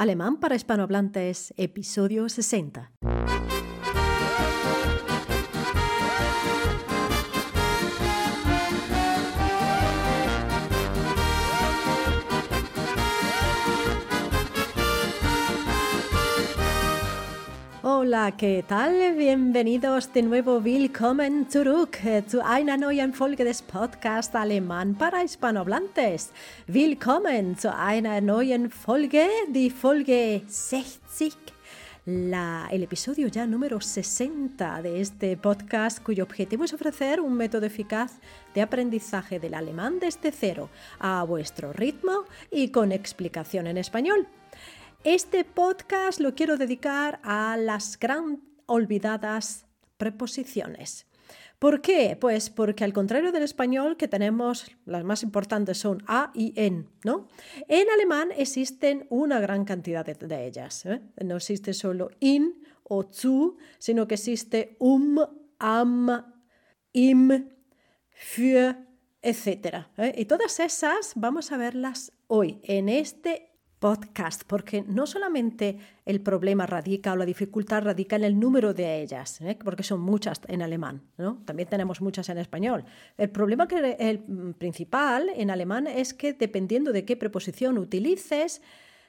Alemán para hispanohablantes, episodio 60. Hola, ¿qué tal? Bienvenidos de nuevo, willkommen zurück zu einer neuen Folge des Podcasts Alemán para Hispanohablantes. Willkommen zu einer neuen Folge, die Folge 60. La, el episodio ya número 60 de este podcast cuyo objetivo es ofrecer un método eficaz de aprendizaje del alemán desde cero, a vuestro ritmo y con explicación en español. Este podcast lo quiero dedicar a las gran olvidadas preposiciones. ¿Por qué? Pues porque al contrario del español, que tenemos, las más importantes son a y en, ¿no? En alemán existen una gran cantidad de, ellas. ¿eh? No existe solo in o zu, sino que existe um, am, im, für, etc. ¿eh? Y todas esas vamos a verlas hoy en este podcast, porque no solamente el problema radica o la dificultad radica en el número de ellas, ¿eh? porque son muchas en alemán, ¿no? también tenemos muchas en español. El problema principal en alemán es que dependiendo de qué preposición utilices,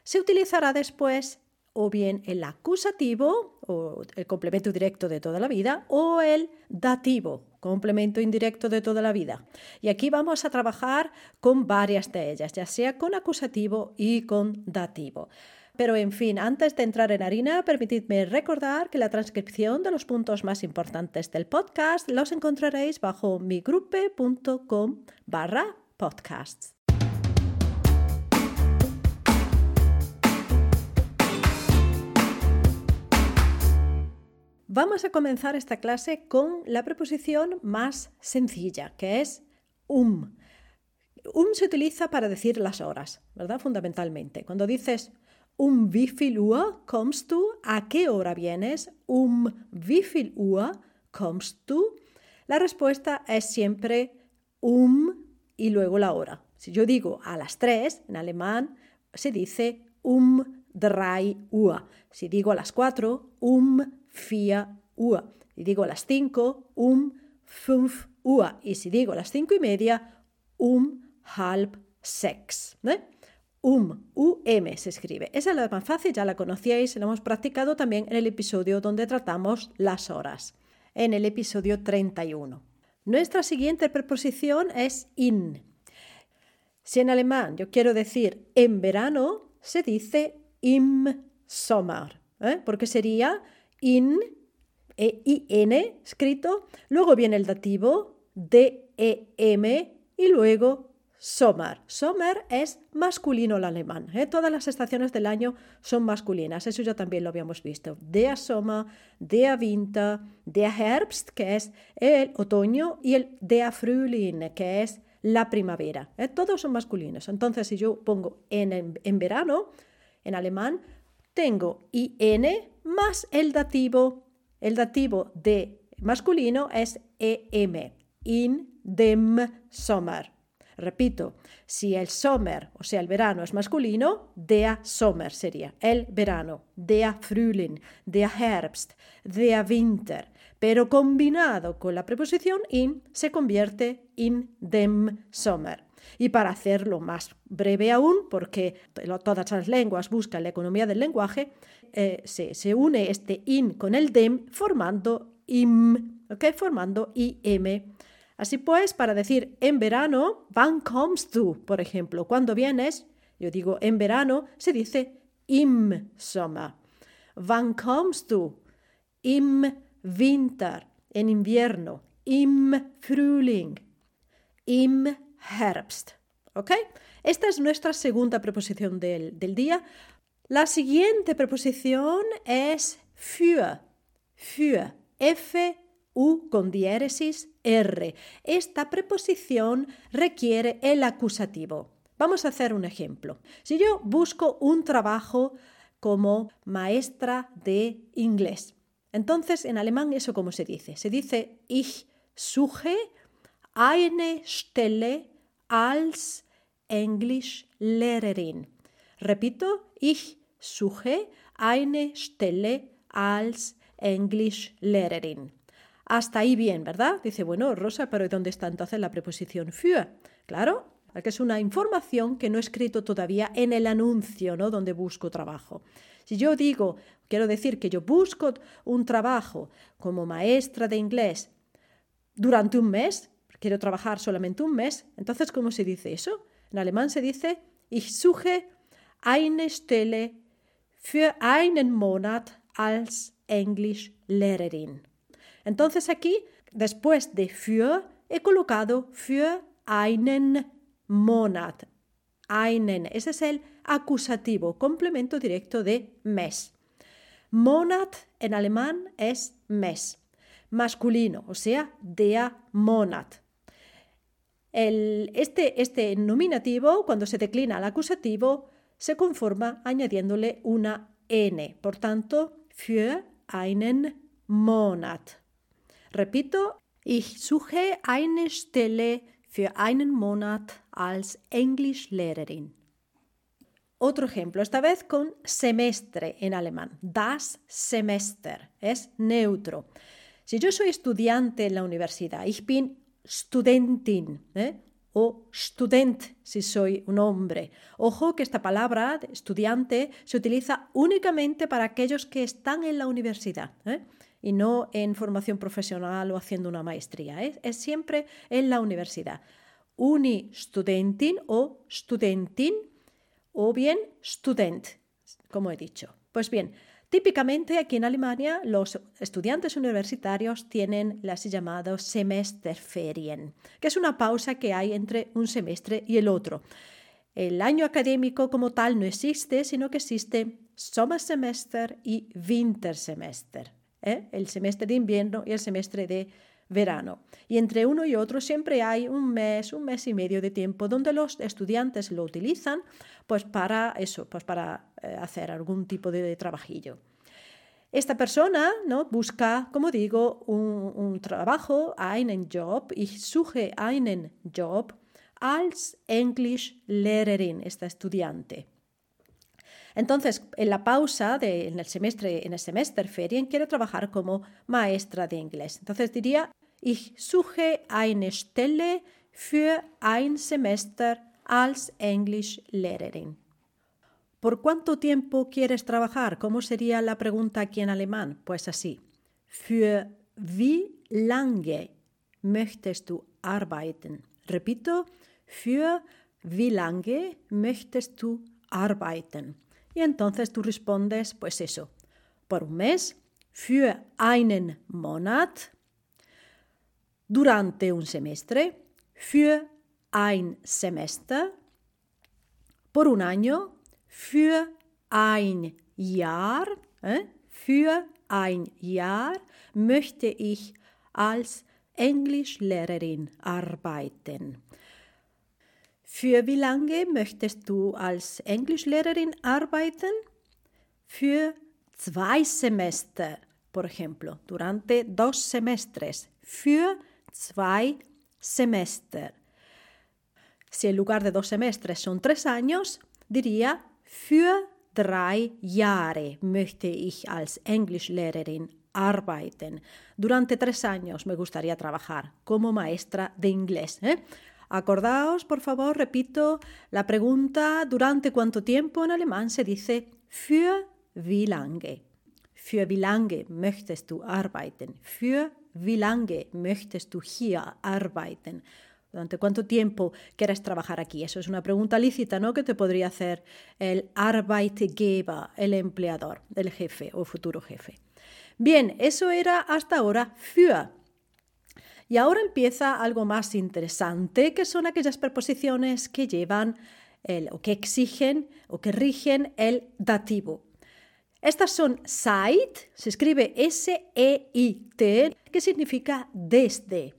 se utilizará después o bien el acusativo, o el complemento directo de toda la vida, o el dativo, complemento indirecto de toda la vida. Y aquí vamos a trabajar con varias de ellas, ya sea con acusativo y con dativo. Pero en fin, antes de entrar en harina, permitidme recordar que la transcripción de los puntos más importantes del podcast los encontraréis bajo migrupe.com barra podcasts. Vamos a comenzar esta clase con la preposición más sencilla, que es um. Um se utiliza para decir las horas, ¿verdad? Fundamentalmente. Cuando dices um wie viel Uhr kommst du, ¿a qué hora vienes? Um wie viel Uhr kommst du? La respuesta es siempre um y luego la hora. Si yo digo a las tres, en alemán se dice um drei Uhr. Si digo a las cuatro, um 4 Uhr. Y digo las 5, um 5 Uhr. Y si digo las 5 y media, um halb sechs. ¿eh? Um, UM se escribe. Esa es la más fácil, ya la conocíais, la hemos practicado también en el episodio donde tratamos las horas, en el episodio 31. Nuestra siguiente preposición es in. Si en alemán yo quiero decir en verano, se dice im Sommer, ¿eh? porque sería in, e i n escrito, luego viene el dativo, D-E-M, y luego Sommer. Sommer es masculino el alemán. ¿eh? Todas las estaciones del año son masculinas. Eso ya también lo habíamos visto. Der Sommer, der Winter, der Herbst, que es el otoño, y el der Frühling, que es la primavera. ¿eh? Todos son masculinos. Entonces, si yo pongo en, en verano, en alemán, tengo IN más el dativo. El dativo de masculino es EM, in dem Sommer. Repito, si el Sommer, o sea, el verano es masculino, der Sommer sería el verano, der Frühling, der Herbst, der Winter. Pero combinado con la preposición in, se convierte in dem Sommer. Y para hacerlo más breve aún, porque todas las lenguas buscan la economía del lenguaje, eh, se, une este in con el dem formando im, formando im. Así pues, para decir en verano, wann kommst du, por ejemplo, cuando vienes, yo digo en verano, se dice im Sommer. Wann kommst du? Im Winter, en invierno, im Frühling, im Herbst. ¿Ok? Esta es nuestra segunda preposición del, del día. La siguiente preposición es für. Für. F, U con diéresis R. Esta preposición requiere el acusativo. Vamos a hacer un ejemplo. Si yo busco un trabajo como maestra de inglés, entonces en alemán eso cómo se dice? Se dice ich suche eine Stelle als Englischlehrerin. Repito, ich suche eine Stelle als Englischlehrerin. Hasta ahí bien, ¿verdad? Dice, bueno, Rosa, pero ¿dónde está entonces la preposición für? Claro, que es una información que no he escrito todavía en el anuncio, ¿no? Donde busco trabajo. Si yo digo, quiero decir que yo busco un trabajo como maestra de inglés durante un mes, quiero trabajar solamente un mes, entonces, ¿cómo se dice eso? En alemán se dice, ich suche eine Stelle für einen Monat als Englischlehrerin. Entonces aquí, después de für, he colocado für einen Monat. Einen. Ese es el acusativo, complemento directo de mes. Monat en alemán es mes. Masculino, o sea, der Monat. Este, este nominativo, cuando se declina al acusativo, se conforma añadiéndole una N. Por tanto, für einen Monat. Repito, ich suche eine Stelle für einen Monat als Englischlehrerin. Otro ejemplo, esta vez con semestre en alemán. Das Semester es neutro. Si yo soy estudiante en la universidad, ich bin Studentin, ¿eh? o student si soy un hombre. Ojo que esta palabra, estudiante, se utiliza únicamente para aquellos que están en la universidad. ¿eh? y no en formación profesional o haciendo una maestría. ¿eh? Es siempre en la universidad. Uni studentin o studentin o bien student, como he dicho. Pues bien, típicamente aquí en Alemania los estudiantes universitarios tienen las llamadas Semesterferien, que es una pausa que hay entre un semestre y el otro. El año académico como tal no existe, sino que existe Sommersemester y Wintersemester. ¿eh? el semestre de invierno y el semestre de verano. Y entre uno y otro siempre hay un mes, un mes y medio de tiempo donde los estudiantes lo utilizan pues para eso, pues para eh, hacer algún tipo de, trabajillo. Esta persona ¿no? busca, como digo, un, trabajo, einen Job. Ich suche einen Job als Englischlehrerin, esta estudiante. Entonces, en la pausa de, en el semestre, en el semester Ferien, quiero trabajar como maestra de inglés. Entonces diría, ich suche eine Stelle für ein Semester als Englischlehrerin. ¿Por cuánto tiempo quieres trabajar? ¿Cómo sería la pregunta aquí en alemán? Pues así. Für wie lange möchtest du arbeiten? Repito, für wie lange möchtest du arbeiten? Y entonces tú respondes, pues eso, por un mes, für einen Monat, durante un semestre, für ein Semester, por un año, für ein Jahr, ¿eh? für ein Jahr möchte ich als Englischlehrerin arbeiten. Für wie lange möchtest du als Englischlehrerin arbeiten? Für zwei Semester, por ejemplo, durante dos semestres. Für zwei Semester. Si en lugar de dos semestres son tres años, diría für drei Jahre möchte ich als Englischlehrerin arbeiten. Durante tres años me gustaría trabajar como maestra de inglés. ¿eh? Acordaos, por favor, repito, la pregunta durante cuánto tiempo en alemán se dice für wie lange. Für wie lange möchtest du arbeiten? Für wie möchtest du hier arbeiten? ¿Durante cuánto tiempo quieres trabajar aquí? Eso es una pregunta lícita, ¿no? Que te podría hacer el Arbeitgeber, el empleador, el jefe o futuro jefe. Bien, eso era hasta ahora für. Y ahora empieza algo más interesante, que son aquellas preposiciones que llevan el, o que exigen o que rigen el dativo. Estas son seit, se escribe S-E-I-T, que significa desde.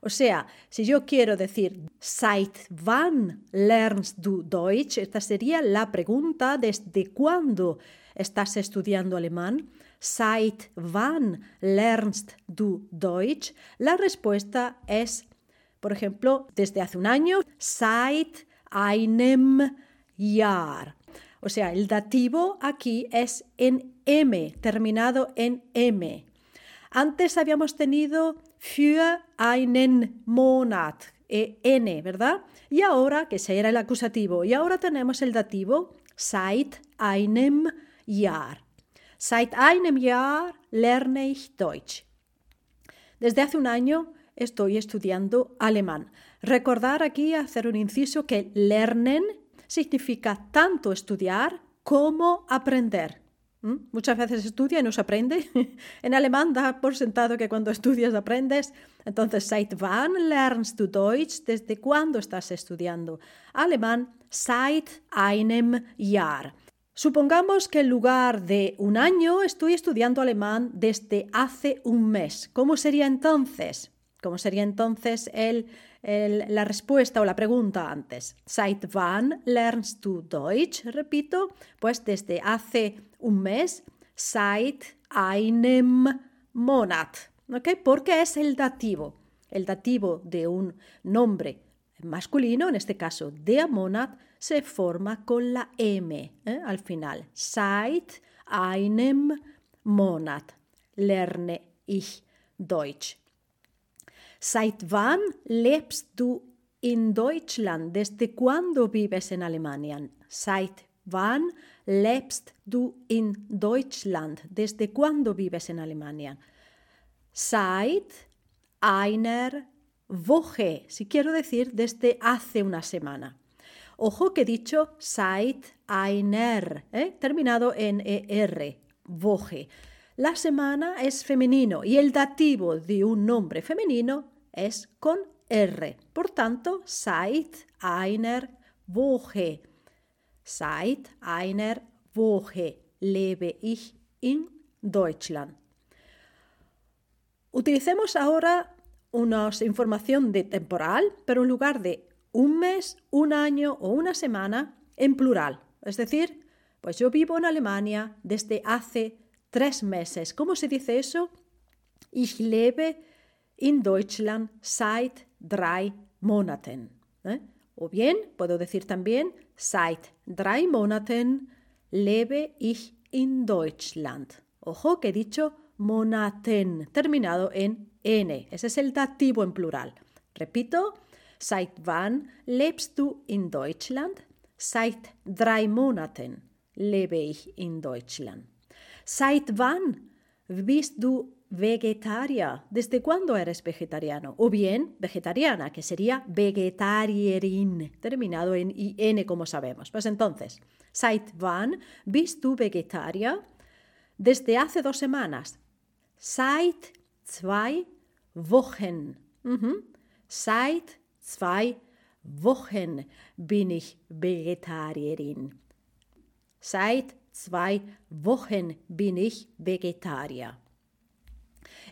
O sea, si yo quiero decir seit wann lernst du Deutsch, esta sería la pregunta desde cuándo estás estudiando alemán. Seit wann lernst du Deutsch? La respuesta es, por ejemplo, desde hace un año, seit einem Jahr. O sea, el dativo aquí es en M, terminado en M. Antes habíamos tenido für einen Monat, e N, ¿verdad? Y ahora, que ese era el acusativo, y ahora tenemos el dativo seit einem Jahr. Seit einem Jahr lerne ich Deutsch. Desde hace un año estoy estudiando alemán. Recordar aquí, hacer un inciso, que lernen significa tanto estudiar como aprender. ¿Mm? Muchas veces estudia y no se aprende. en alemán da por sentado que cuando estudias aprendes. Entonces, seit wann lernst du Deutsch? ¿Desde cuándo estás estudiando? Alemán, seit einem Jahr. Supongamos que en lugar de un año estoy estudiando alemán desde hace un mes. ¿Cómo sería entonces? ¿Cómo sería entonces el, la respuesta o la pregunta antes? Seit wann lernst du Deutsch? Repito, pues desde hace un mes. Seit einem Monat. ¿Ok? Porque es el dativo. El dativo de un nombre masculino, en este caso der Monat, se forma con la M ¿eh? al final. Seit einem Monat lerne ich Deutsch. Seit wann lebst du in Deutschland? ¿Desde cuándo vives en Alemania? Seit wann lebst du in Deutschland? ¿Desde cuándo vives en Alemania? Seit einer Woche, si quiero decir desde hace una semana. Ojo que he dicho seit einer, ¿eh? terminado en er, Woche. La semana es femenino y el dativo de un nombre femenino es con R. Por tanto, seit einer Woche. Seit einer Woche lebe ich in Deutschland. Utilicemos ahora una información de temporal, pero en lugar de un mes, un año o una semana en plural. Es decir, pues yo vivo en Alemania desde hace tres meses. ¿Cómo se dice eso? Ich lebe in Deutschland seit drei Monaten. ¿eh? O bien, puedo decir también, seit drei Monaten lebe ich in Deutschland. Ojo que he dicho Monaten, terminado en N. Ese es el dativo en plural. Repito, Seit wann lebst du in Deutschland? Seit drei Monaten lebe ich in Deutschland. Seit wann bist du Vegetarier? ¿Desde cuándo eres vegetariano? O bien vegetariana, que sería vegetarierin, terminado en IN como sabemos. Pues entonces, seit wann bist du Vegetarier? Desde hace dos semanas. Seit zwei Wochen. Seit zwei Wochen bin ich Vegetarierin. Seit zwei Wochen bin ich Vegetarier.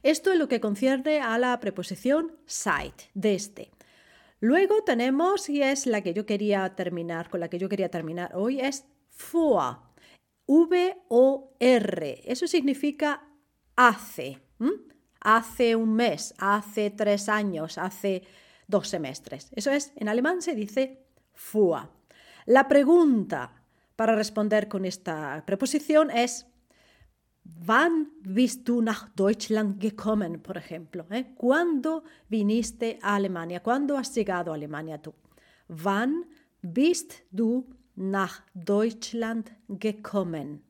Esto es lo que concierne a la preposición seit, desde. Luego tenemos, y es la que yo quería terminar, con la que yo quería terminar hoy, es vor. V-O-R. Eso significa hace. Hace un mes, hace tres años, hace dos semestres. Eso es, en alemán se dice vor. La pregunta para responder con esta preposición es Wann bist du nach Deutschland gekommen, por ejemplo? ¿Eh? ¿Cuándo viniste a Alemania? ¿Cuándo has llegado a Alemania tú? Wann bist du nach Deutschland gekommen?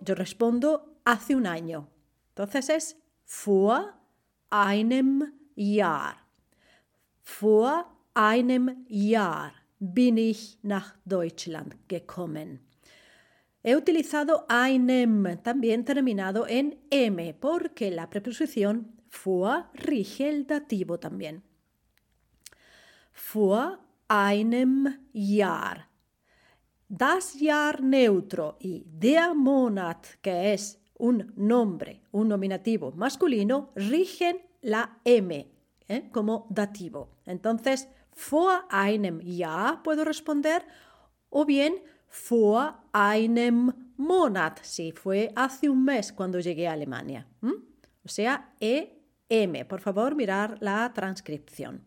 Yo respondo hace un año. Entonces es vor einem Jahr. Vor einem Jahr bin ich nach Deutschland gekommen. He utilizado einem, también terminado en M, porque la preposición vor rige el dativo también. Vor einem Jahr. Das Jahr neutro y der Monat, que es un nombre, un nominativo masculino, rigen la M ¿eh? como dativo. Entonces, vor einem Jahr puedo responder o bien vor einem Monat, si fue hace un mes cuando llegué a Alemania. O sea, EM. Por favor, mirar la transcripción.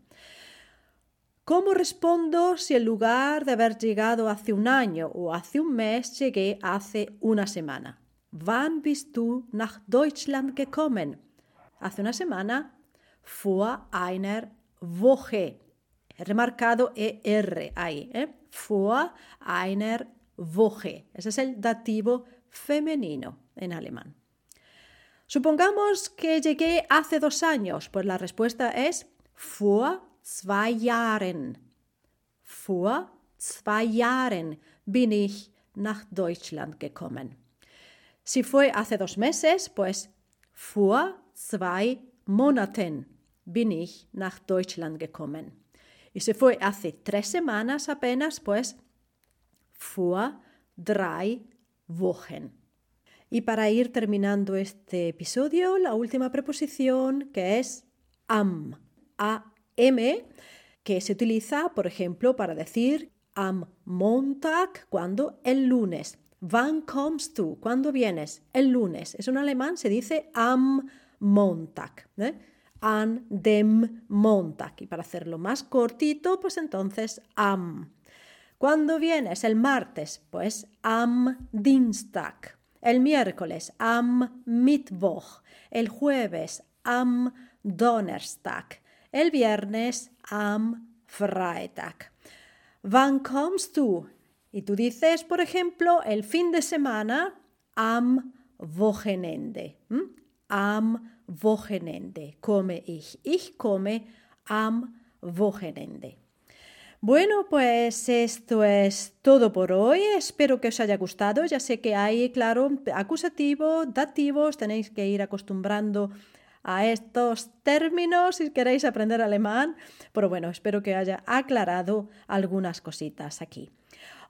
¿Cómo respondo si en lugar de haber llegado hace un año o hace un mes llegué hace una semana? Wann bist du nach Deutschland gekommen? Hace una semana, vor einer Woche. Remarcado ER ahí, ¿eh? Vor einer Woche. Ese es el dativo femenino en alemán. Supongamos que llegué hace dos años, pues la respuesta es vor zwei Jahren. Vor zwei Jahren bin ich nach Deutschland gekommen. Si fue hace dos meses, pues vor zwei Monaten bin ich nach Deutschland gekommen. Y si fue hace tres semanas apenas, pues vor drei Wochen. Y para ir terminando este episodio, la última preposición que es am. A M, que se utiliza, por ejemplo, para decir am Montag, cuando el lunes. Wann kommst du? ¿Cuándo vienes? El lunes. Es un alemán, se dice am Montag. ¿eh? An dem Montag. Y para hacerlo más cortito, pues entonces am. ¿Cuándo vienes? El martes, pues am Dienstag. El miércoles, am Mittwoch. El jueves, am Donnerstag el viernes am Freitag. Wann kommst du? Y tú dices, por ejemplo, el fin de semana am Wochenende. Am Wochenende komme ich. Ich komme am Wochenende. Bueno, pues esto es todo por hoy. Espero que os haya gustado. Ya sé que hay, claro, acusativo, dativos, tenéis que ir acostumbrando a estos términos si queréis aprender alemán, pero bueno, espero que haya aclarado algunas cositas aquí.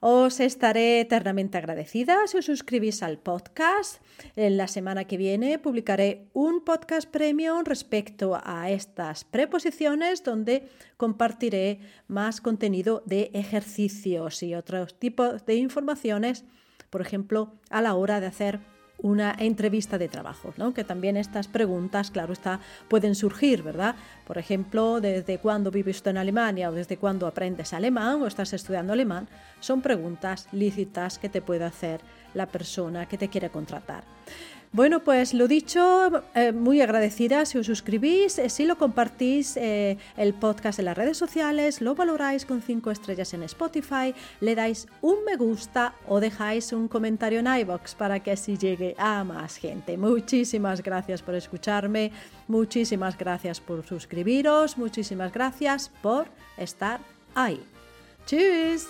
Os estaré eternamente agradecida si os suscribís al podcast. En la semana que viene publicaré un podcast premium respecto a estas preposiciones donde compartiré más contenido de ejercicios y otros tipos de informaciones, por ejemplo, a la hora de hacer una entrevista de trabajo, ¿no? que también estas preguntas, claro está, pueden surgir, ¿verdad? Por ejemplo, desde cuándo vives tú en Alemania o desde cuándo aprendes alemán o estás estudiando alemán, son preguntas lícitas que te puede hacer la persona que te quiere contratar. Bueno, pues lo dicho, eh, muy agradecida si os suscribís, eh, si lo compartís eh, el podcast en las redes sociales, lo valoráis con 5 estrellas en Spotify, le dais un me gusta o dejáis un comentario en iBox para que así llegue a más gente. Muchísimas gracias por escucharme, muchísimas gracias por suscribiros, muchísimas gracias por estar ahí. ¡Tschüss!